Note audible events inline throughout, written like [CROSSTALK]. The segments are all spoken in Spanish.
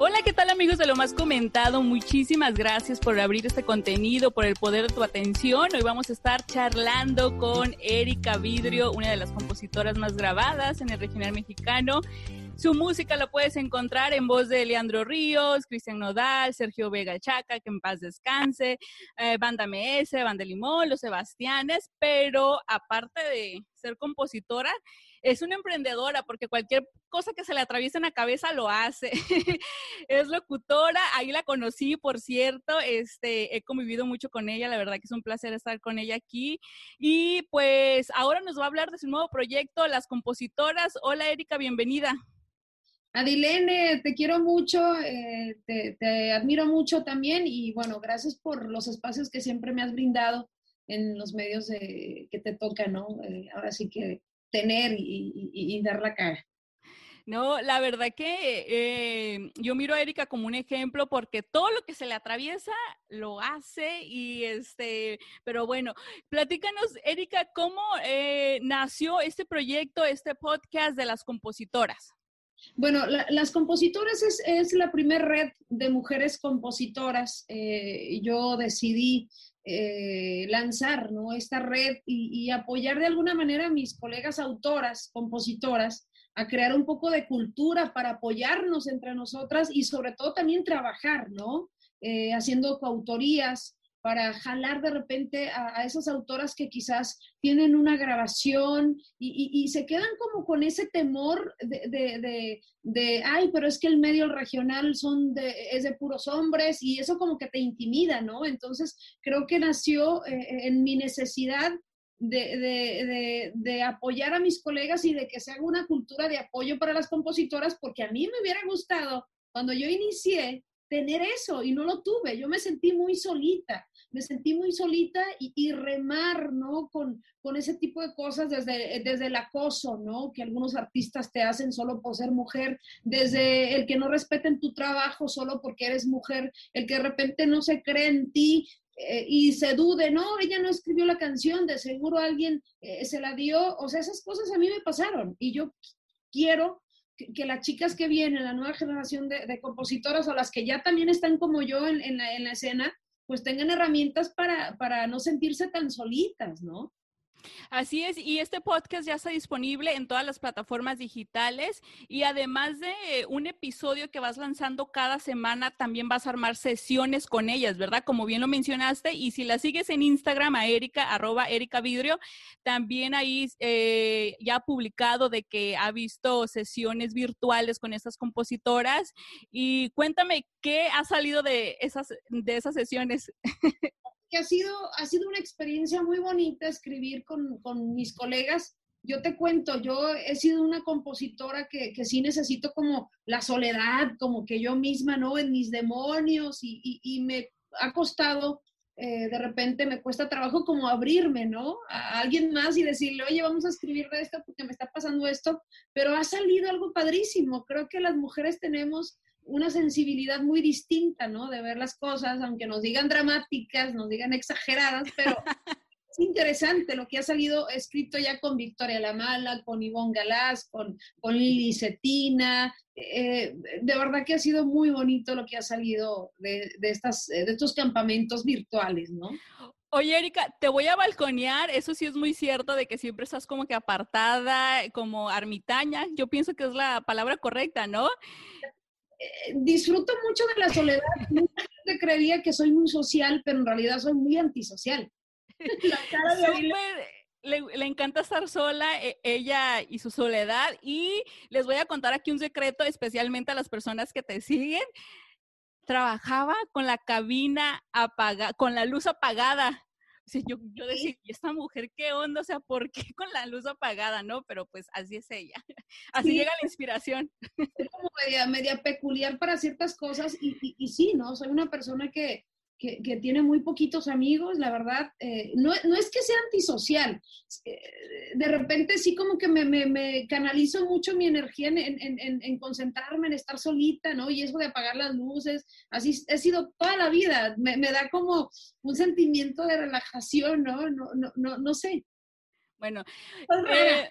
Hola, ¿qué tal amigos de lo más comentado? Muchísimas gracias por abrir este contenido, por el poder de tu atención. Hoy vamos a estar charlando con Erika Vidrio, una de las compositoras más grabadas en el regional mexicano. Su música la puedes encontrar en voz de Leandro Ríos, Cristian Nodal, Sergio Vega Chaca, que en paz descanse, eh, Banda MS, Banda Limón, Los Sebastianes, pero aparte de ser compositora, es una emprendedora porque cualquier cosa que se le atraviese en la cabeza lo hace. [LAUGHS] es locutora, ahí la conocí, por cierto, este, he convivido mucho con ella, la verdad que es un placer estar con ella aquí. Y pues ahora nos va a hablar de su nuevo proyecto, Las Compositoras. Hola Erika, bienvenida. Adilene, te quiero mucho, eh, te, admiro mucho también y bueno, gracias por los espacios que siempre me has brindado en los medios que te toca, ¿no? Eh, ahora sí que tener y, dar la cara. No, la verdad que eh, yo miro a Erika como un ejemplo porque todo lo que se le atraviesa lo hace y este, pero bueno, platícanos, Erika, ¿cómo eh, nació este proyecto, este podcast de las compositoras? Bueno, las compositoras es, la primera red de mujeres compositoras. Eh, yo decidí eh, lanzar ¿no? esta red y, apoyar de alguna manera a mis colegas autoras, compositoras, a crear un poco de cultura para apoyarnos entre nosotras y sobre todo también trabajar, ¿no? Eh, haciendo coautorías, para jalar de repente a, esas autoras que quizás tienen una grabación y, se quedan como con ese temor de, de, ay, pero es que el medio regional son de, es de puros hombres y eso como que te intimida, ¿no? Entonces creo que nació eh, en mi necesidad de, de, apoyar a mis colegas y de que se haga una cultura de apoyo para las compositoras, porque a mí me hubiera gustado, cuando yo inicié, tener eso y no lo tuve. Yo me sentí muy solita, me sentí muy solita y, remar, ¿no? Con, con, ese tipo de cosas desde, desde el acoso, ¿no? Que algunos artistas te hacen solo por ser mujer, desde el que no respeten tu trabajo solo porque eres mujer, el que de repente no se cree en ti. Eh, y se dude, no, ella no escribió la canción, de seguro alguien eh, se la dio, o sea, esas cosas a mí me pasaron y yo quiero que, las chicas que vienen, la nueva generación de, compositoras o las que ya también están como yo en, la, en la, escena, pues tengan herramientas para, para no sentirse tan solitas, ¿no? Así es, y este podcast ya está disponible en todas las plataformas digitales y además de un episodio que vas lanzando cada semana, también vas a armar sesiones con ellas, ¿verdad? Como bien lo mencionaste, y si la sigues en Instagram a Erika, arroba Erika Vidrio, también ahí eh, ya ha publicado de que ha visto sesiones virtuales con estas compositoras y cuéntame qué ha salido de esas, de esas sesiones. [LAUGHS] que ha sido, ha sido una experiencia muy bonita escribir con, con mis colegas. Yo te cuento, yo he sido una compositora que, que, sí necesito como la soledad, como que yo misma, ¿no? En mis demonios y, y, me ha costado, eh, de repente me cuesta trabajo como abrirme, ¿no? A alguien más y decirle, oye, vamos a escribir de esto porque me está pasando esto, pero ha salido algo padrísimo. Creo que las mujeres tenemos una sensibilidad muy distinta, ¿no? De ver las cosas, aunque nos digan dramáticas, nos digan exageradas, pero [LAUGHS] es interesante lo que ha salido escrito ya con Victoria Lamala, con Ivonne Galás, con, con Lili Cetina. Eh, de verdad que ha sido muy bonito lo que ha salido de, de, estas, de estos campamentos virtuales, ¿no? Oye, Erika, te voy a balconear. Eso sí es muy cierto de que siempre estás como que apartada, como ermitaña. Yo pienso que es la palabra correcta, ¿no? Eh, disfruto mucho de la soledad. [LAUGHS] Mucha gente creía que soy muy social, pero en realidad soy muy antisocial. [LAUGHS] le, encanta estar sola, e, ella y su soledad. Y les voy a contar aquí un secreto, especialmente a las personas que te siguen. Trabajaba con la cabina apagada, con la luz apagada yo, yo decía, ¿y esta mujer qué onda? O sea, ¿por qué con la luz apagada, no? Pero pues así es ella. [LAUGHS] Así llega la inspiración. Es como media, media peculiar para ciertas cosas y, y, y sí, ¿no? Soy una persona que, que, tiene muy poquitos amigos, la verdad, eh, no, no, es que sea antisocial, eh, de repente sí como que me, me, me canalizo mucho mi energía en, en, en, concentrarme, en estar solita, ¿no? Y eso de apagar las luces, así he sido toda la vida, me, me da como un sentimiento de relajación, ¿no? No, no, no, no sé. Bueno, eh,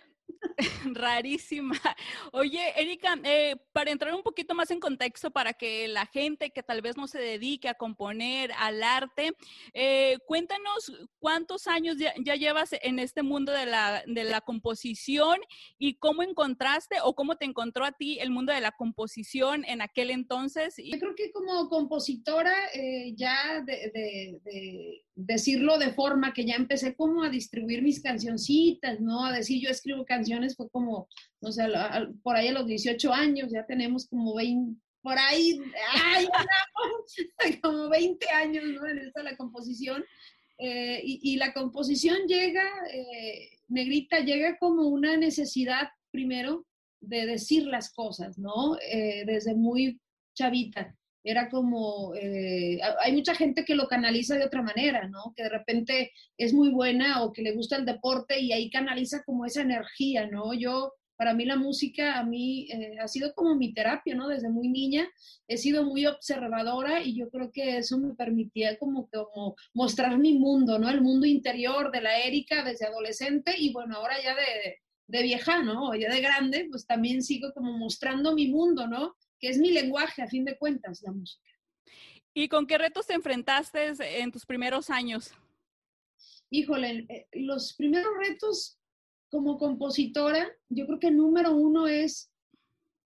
[LAUGHS] Rarísima. Oye, Erika, eh, para entrar un poquito más en contexto, para que la gente que tal vez no se dedique a componer, al arte, eh, cuéntanos cuántos años ya, llevas en este mundo de la, de la, composición y cómo encontraste o cómo te encontró a ti el mundo de la composición en aquel entonces. Yo creo que como compositora, eh, ya de, de, decirlo de forma que ya empecé como a distribuir mis cancioncitas, ¿no? A decir, yo escribo canciones fue como, no sé, por ahí a los 18 años, ya tenemos como 20, por ahí, ay, [LAUGHS] como 20 años ¿no? en esta la composición. Eh, y, la composición llega, eh, negrita, llega como una necesidad primero de decir las cosas, ¿no? Eh, desde muy chavita. Era como, hay mucha gente que lo canaliza de otra manera, ¿no? Que de repente es muy buena o que le gusta el deporte y ahí canaliza como esa energía, ¿no? Yo para mí la música a mí eh, ha sido como mi terapia, ¿no? Desde muy niña he sido muy observadora y yo creo que eso me permitía como, como mostrar mi mundo, ¿no? El mundo interior de la Erika desde adolescente y bueno, ahora ya de, de vieja, ¿no? Ya de grande, pues también sigo como mostrando mi mundo, ¿no? Que es mi lenguaje, a fin de cuentas, la música. ¿Y con qué retos te enfrentaste en tus primeros años? Híjole, eh, los primeros retos como compositora, yo creo que número uno es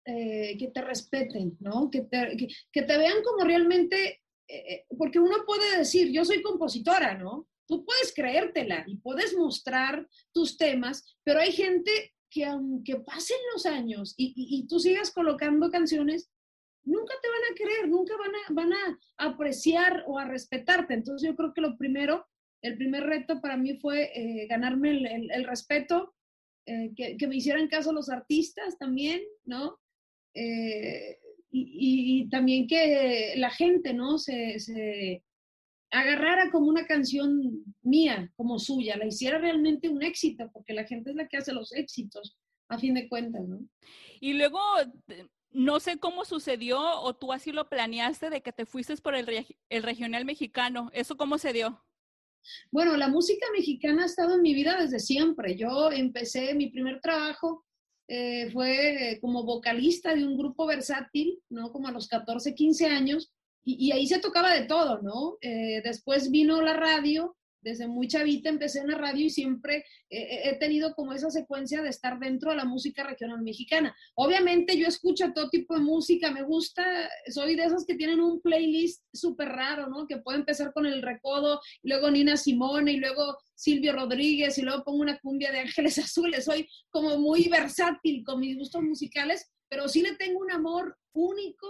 eh, que te respeten, ¿no? Que te, que, te, vean como realmente, eh, porque uno puede decir, yo soy compositora, ¿no? Tú puedes creértela y puedes mostrar tus temas, pero hay gente que aunque pasen los años y, tú sigas colocando canciones, nunca te van a creer, nunca van a, van a apreciar o a respetarte. Entonces yo creo que lo primero el primer reto para mí fue eh, ganarme el, respeto, eh, que, me hicieran caso los artistas también, ¿no? Eh, y, también que la gente, ¿no? Se, agarrara como una canción mía, como suya, la hiciera realmente un éxito, porque la gente es la que hace los éxitos, a fin de cuentas, ¿no? Y luego, no sé cómo sucedió o tú así lo planeaste de que te fuiste por el, el regional mexicano. ¿Eso cómo se dio? Bueno, la música mexicana ha estado en mi vida desde siempre. Yo empecé mi primer trabajo, eh, fue como vocalista de un grupo versátil, ¿no? Como a los 14, 15 años, y, ahí se tocaba de todo, ¿no? Eh, después vino la radio desde muy chavita empecé en la radio y siempre he tenido como esa secuencia de estar dentro de la música regional mexicana. Obviamente yo escucho todo tipo de música, me gusta, soy de esas que tienen un playlist súper raro, ¿no? Que puede empezar con el recodo, luego Nina Simone y luego Silvio Rodríguez y luego pongo una cumbia de Ángeles [LAUGHS] Azules. Soy como muy versátil con mis gustos musicales, pero sí le tengo un amor único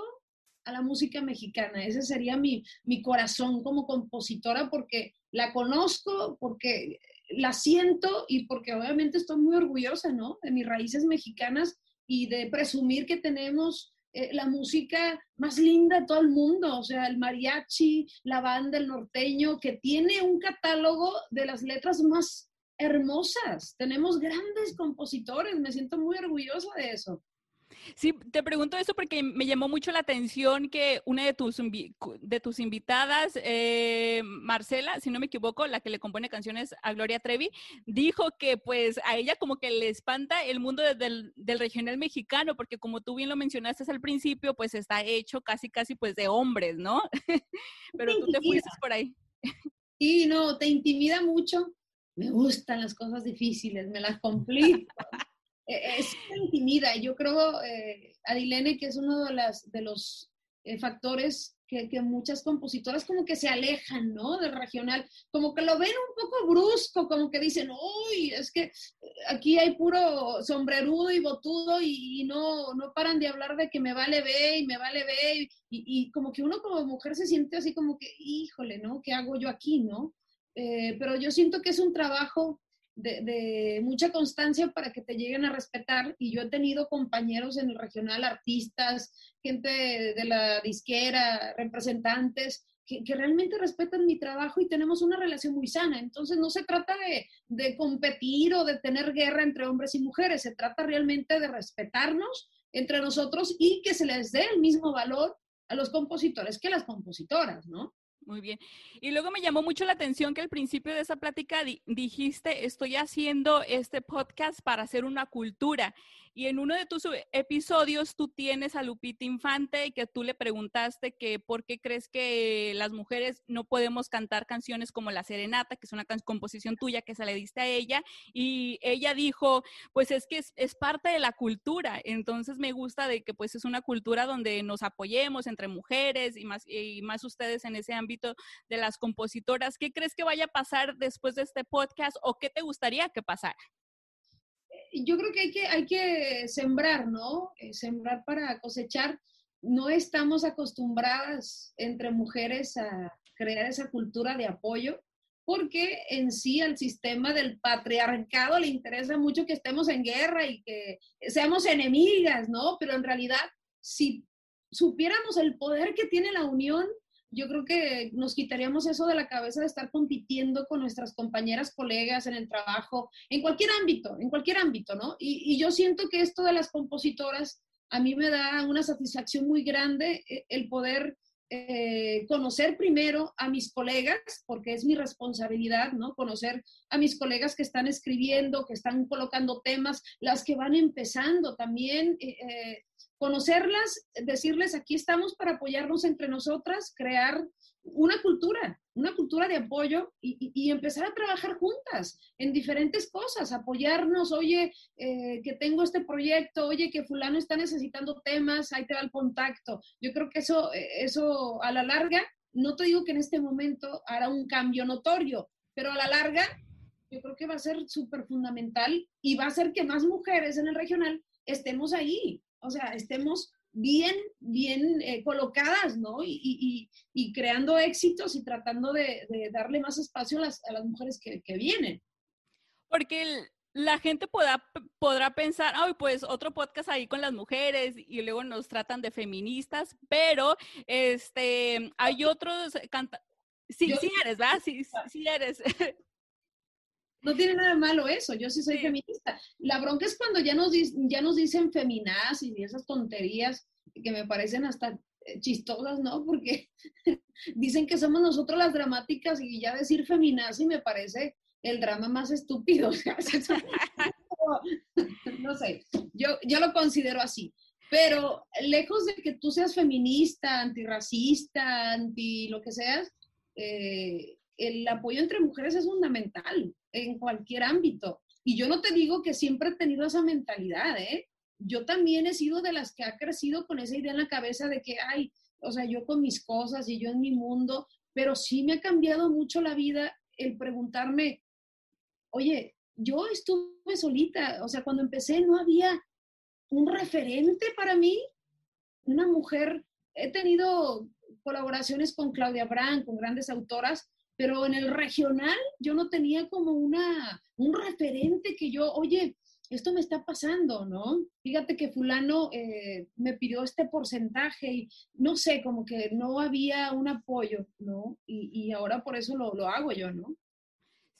a la música mexicana. Ese sería mi, mi corazón como compositora porque la conozco, porque la siento y porque obviamente estoy muy orgullosa, ¿no? De mis raíces mexicanas y de presumir que tenemos eh, la música más linda de todo el mundo, o sea, el mariachi, la banda, el norteño, que tiene un catálogo de las letras más hermosas. Tenemos grandes compositores, me siento muy orgullosa de eso. Sí, te pregunto eso porque me llamó mucho la atención que una de tus, de tus invitadas, eh, Marcela, si no me equivoco, la que le compone canciones a Gloria Trevi, dijo que pues a ella como que le espanta el mundo del, del regional mexicano, porque como tú bien lo mencionaste al principio, pues está hecho casi, casi pues de hombres, ¿no? [LAUGHS] Pero tú te fuiste por ahí. Sí, no, te intimida mucho. Me gustan las cosas difíciles, me las complico. [LAUGHS] Eh, es intimida. Yo creo, eh, Adilene, que es uno de, las, de los eh, factores que, que, muchas compositoras como que se alejan, ¿no? Del regional, como que lo ven un poco brusco, como que dicen, uy, es que aquí hay puro sombrerudo y botudo y, no, no paran de hablar de que me vale ver y me vale ver y, y, como que uno como mujer se siente así como que, híjole, ¿no? ¿Qué hago yo aquí, no? pero yo siento que es un trabajo de, mucha constancia para que te lleguen a respetar. Y yo he tenido compañeros en el regional, artistas, gente de, la disquera, representantes, que, realmente respetan mi trabajo y tenemos una relación muy sana. Entonces no se trata de, de competir o de tener guerra entre hombres y mujeres, se trata realmente de respetarnos entre nosotros y que se les dé el mismo valor a los compositores que a las compositoras, ¿no? Muy bien. Y luego me llamó mucho la atención que al principio de esa plática dijiste, estoy haciendo este podcast para hacer una cultura. Y en uno de tus episodios tú tienes a Lupita Infante y que tú le preguntaste que por qué crees que las mujeres no podemos cantar canciones como La Serenata, que es una composición tuya que se le diste a ella. Y ella dijo, pues es que es, es parte de la cultura. Entonces me gusta de que pues es una cultura donde nos apoyemos entre mujeres y más, y más ustedes en ese ámbito de las compositoras. ¿Qué crees que vaya a pasar después de este podcast o qué te gustaría que pasara? Yo creo que hay que, hay que sembrar, ¿no? Eh, sembrar para cosechar. No estamos acostumbradas entre mujeres a crear esa cultura de apoyo, porque en sí al sistema del patriarcado le interesa mucho que estemos en guerra y que seamos enemigas, ¿no? Pero en realidad, si supiéramos el poder que tiene la unión, yo creo que nos quitaríamos eso de la cabeza de estar compitiendo con nuestras compañeras, colegas en el trabajo, en cualquier ámbito, en cualquier ámbito, ¿no? Y, yo siento que esto de las compositoras a mí me da una satisfacción muy grande eh, el poder eh, conocer primero a mis colegas, porque es mi responsabilidad, ¿no? Conocer a mis colegas que están escribiendo, que están colocando temas, las que van empezando también. Eh, conocerlas, decirles, aquí estamos para apoyarnos entre nosotras, crear una cultura, una cultura de apoyo y, empezar a trabajar juntas en diferentes cosas, apoyarnos, oye, eh, que tengo este proyecto, oye, que fulano está necesitando temas, ahí te da el contacto. Yo creo que eso, eh, eso a la larga, no te digo que en este momento hará un cambio notorio, pero a la larga yo creo que va a ser súper fundamental y va a hacer que más mujeres en el regional estemos ahí, o sea, estemos bien, bien eh, colocadas, ¿no? Y, creando éxitos y tratando de, darle más espacio a las, mujeres que, vienen. Porque la gente podrá, podrá pensar, ay, pues otro podcast ahí con las mujeres y luego nos tratan de feministas, pero este, hay otros canta Sí, sí eres, ¿verdad? Sí, sí eres. [LAUGHS] No tiene nada malo eso, yo sí soy feminista. La bronca es cuando ya nos, ya nos dicen feminazis y esas tonterías que me parecen hasta eh, chistosas, ¿no? Porque [LAUGHS] dicen que somos nosotros las dramáticas y ya decir feminazi me parece el drama más estúpido. [LAUGHS] [LAUGHS] no sé, yo, yo lo considero así. Pero lejos de que tú seas feminista, antirracista, anti lo que seas, eh, el apoyo entre mujeres es fundamental en cualquier ámbito. Y yo no te digo que siempre he tenido esa mentalidad, ¿eh? Yo también he sido de las que ha crecido con esa idea en la cabeza de que, ay, o sea, yo con mis cosas y yo en mi mundo, pero sí me ha cambiado mucho la vida el preguntarme, oye, yo estuve solita, o sea, cuando empecé no había un referente para mí, una mujer, he tenido colaboraciones con Claudia Brand, con grandes autoras, pero en el regional yo no tenía como una, un referente que yo, oye, esto me está pasando, ¿no? Fíjate que fulano eh, me pidió este porcentaje y no sé, como que no había un apoyo, ¿no? Y, y ahora por eso lo, lo hago yo, ¿no?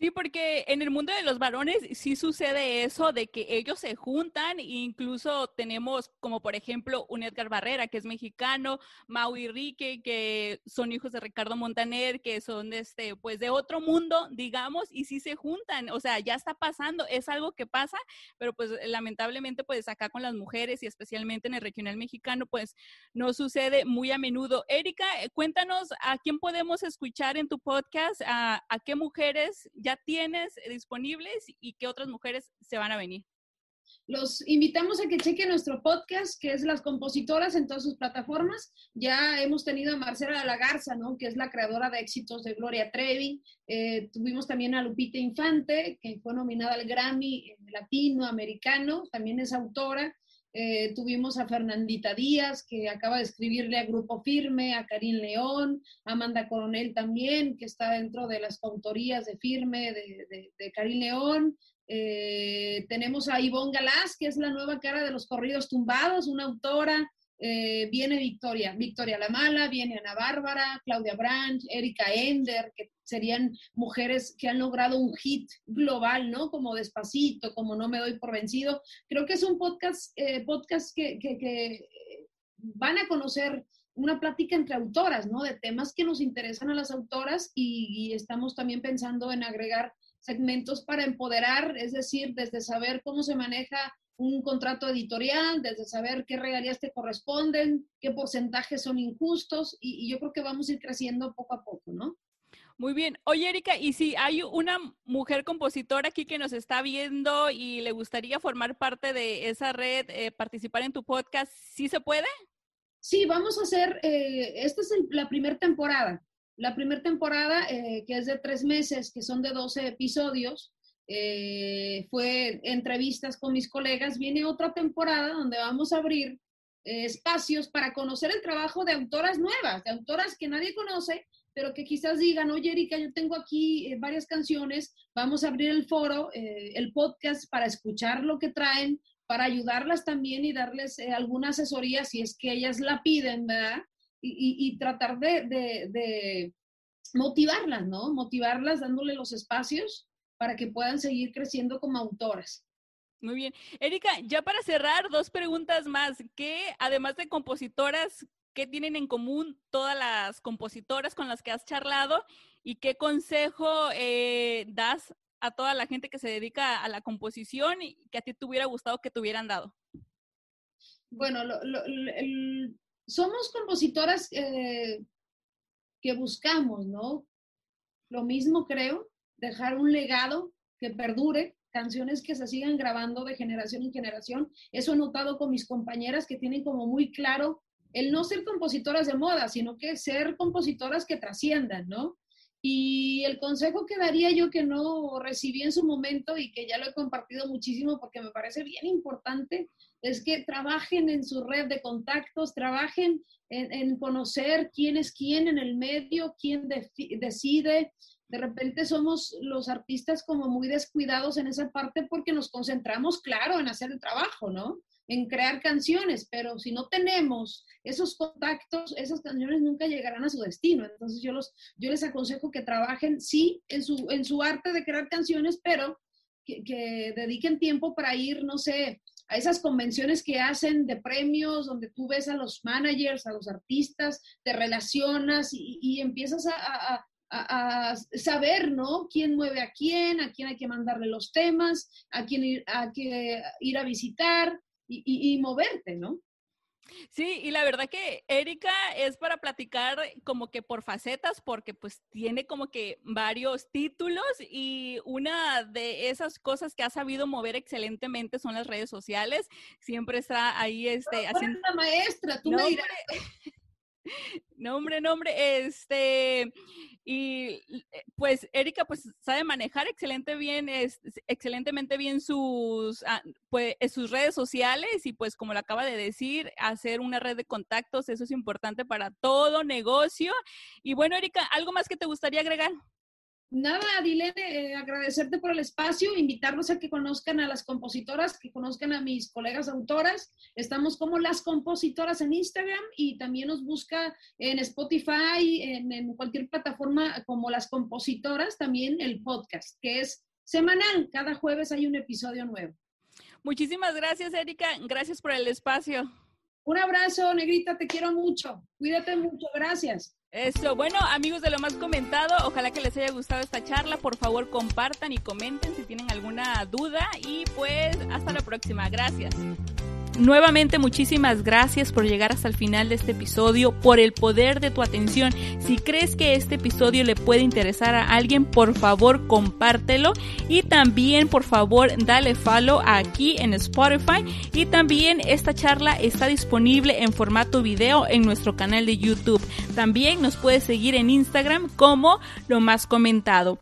Sí, porque en el mundo de los varones sí sucede eso de que ellos se juntan e incluso tenemos como por ejemplo un Edgar Barrera que es mexicano, Mau y Rique que son hijos de Ricardo Montaner, que son este pues de otro mundo, digamos, y sí se juntan, o sea, ya está pasando, es algo que pasa, pero pues lamentablemente pues acá con las mujeres y especialmente en el regional mexicano pues no sucede muy a menudo. Erika, cuéntanos a quién podemos escuchar en tu podcast, a, a qué mujeres ya tienes disponibles y qué otras mujeres se van a venir? Los invitamos a que chequen nuestro podcast, que es Las Compositoras en todas sus plataformas. Ya hemos tenido a Marcela de la Garza, ¿no? que es la creadora de éxitos de Gloria Trevi. Eh, tuvimos también a Lupita Infante, que fue nominada al Grammy latinoamericano, también es autora. Eh, tuvimos a Fernandita Díaz, que acaba de escribirle a Grupo Firme, a Karim León, Amanda Coronel también, que está dentro de las autorías de Firme, de, de, Karim León. Eh, tenemos a Ivonne Galás, que es la nueva cara de los corridos tumbados, una autora. Eh, viene Victoria, Victoria La Mala, viene Ana Bárbara, Claudia Branch, Erika Ender, que serían mujeres que han logrado un hit global, ¿no? Como Despacito, como No me doy por vencido. Creo que es un podcast, eh, podcast que, que, van a conocer una plática entre autoras, ¿no? De temas que nos interesan a las autoras y, estamos también pensando en agregar segmentos para empoderar, es decir, desde saber cómo se maneja un contrato editorial, desde saber qué regalías te corresponden, qué porcentajes son injustos y, y yo creo que vamos a ir creciendo poco a poco, ¿no? Muy bien. Oye, Erika, y si hay una mujer compositora aquí que nos está viendo y le gustaría formar parte de esa red, eh, participar en tu podcast, ¿sí se puede? Sí, vamos a hacer, eh, esta es la primera temporada. La primera temporada, eh, que es de tres meses, que son de 12 episodios, fue entrevistas con mis colegas. Viene otra temporada donde vamos a abrir espacios para conocer el trabajo de autoras nuevas, de autoras que nadie conoce, pero que quizás digan, oye Erika, yo tengo aquí eh, varias canciones, vamos a abrir el foro, eh, el podcast para escuchar lo que traen, para ayudarlas también y darles eh, alguna asesoría si es que ellas la piden, ¿verdad? Y, tratar de, de, motivarlas, ¿no? Motivarlas dándole los espacios para que puedan seguir creciendo como autoras. Muy bien. Erika, ya para cerrar, dos preguntas más. ¿Qué, además de compositoras, qué tienen en común todas las compositoras con las que has charlado y qué consejo eh, das a toda la gente que se dedica a la composición y que a ti te hubiera gustado que te hubieran dado? Bueno, somos compositoras eh, que buscamos, ¿no? Lo mismo creo, dejar un legado que perdure, canciones que se sigan grabando de generación en generación. Eso he notado con mis compañeras que tienen como muy claro el no ser compositoras de moda, sino que ser compositoras que trasciendan, ¿no? Y el consejo que daría yo que no recibí en su momento y que ya lo he compartido muchísimo porque me parece bien importante, es que trabajen en su red de contactos, trabajen en, conocer quién es quién en el medio, quién decide. De repente somos los artistas como muy descuidados en esa parte porque nos concentramos, claro, en hacer el trabajo, ¿no? en crear canciones, pero si no tenemos esos contactos, esas canciones nunca llegarán a su destino. Entonces yo, los, yo les aconsejo que trabajen, sí, en su, en su arte de crear canciones, pero que, dediquen tiempo para ir, no sé, a esas convenciones que hacen de premios, donde tú ves a los managers, a los artistas, te relacionas y, empiezas a, a, saber, ¿no? ¿Quién mueve a quién? ¿A quién hay que mandarle los temas? ¿A quién ir a, que ir a visitar? y, moverte, ¿no? Sí, y la verdad que Erika es para platicar como que por facetas, porque pues tiene como que varios títulos y una de esas cosas que ha sabido mover excelentemente son las redes sociales. Siempre está ahí este, haciendo... Una maestra, tú me dirás. Nombre, [LAUGHS] nombre, este, y eh, pues Erika pues sabe manejar excelente bien, es, excelentemente bien sus, ah, pues, sus redes sociales y pues como lo acaba de decir, hacer una red de contactos, eso es importante para todo negocio. Y bueno, Erika, ¿algo más que te gustaría agregar? Nada, Dilene, eh, agradecerte por el espacio, invitarlos a que conozcan a las compositoras, que conozcan a mis colegas autoras. Estamos como las compositoras en Instagram y también nos busca en Spotify, en, en cualquier plataforma como las compositoras, también el podcast, que es semanal. Cada jueves hay un episodio nuevo. Muchísimas gracias, Erika. Gracias por el espacio. Un abrazo, Negrita, te quiero mucho. Cuídate mucho, gracias. Eso, bueno, amigos de lo más comentado, ojalá que les haya gustado esta charla. Por favor, compartan y comenten si tienen alguna duda. Y pues, hasta la próxima. Gracias. Nuevamente muchísimas gracias por llegar hasta el final de este episodio, por el poder de tu atención. Si crees que este episodio le puede interesar a alguien, por favor compártelo y también por favor dale follow aquí en Spotify y también esta charla está disponible en formato video en nuestro canal de YouTube. También nos puedes seguir en Instagram como lo más comentado.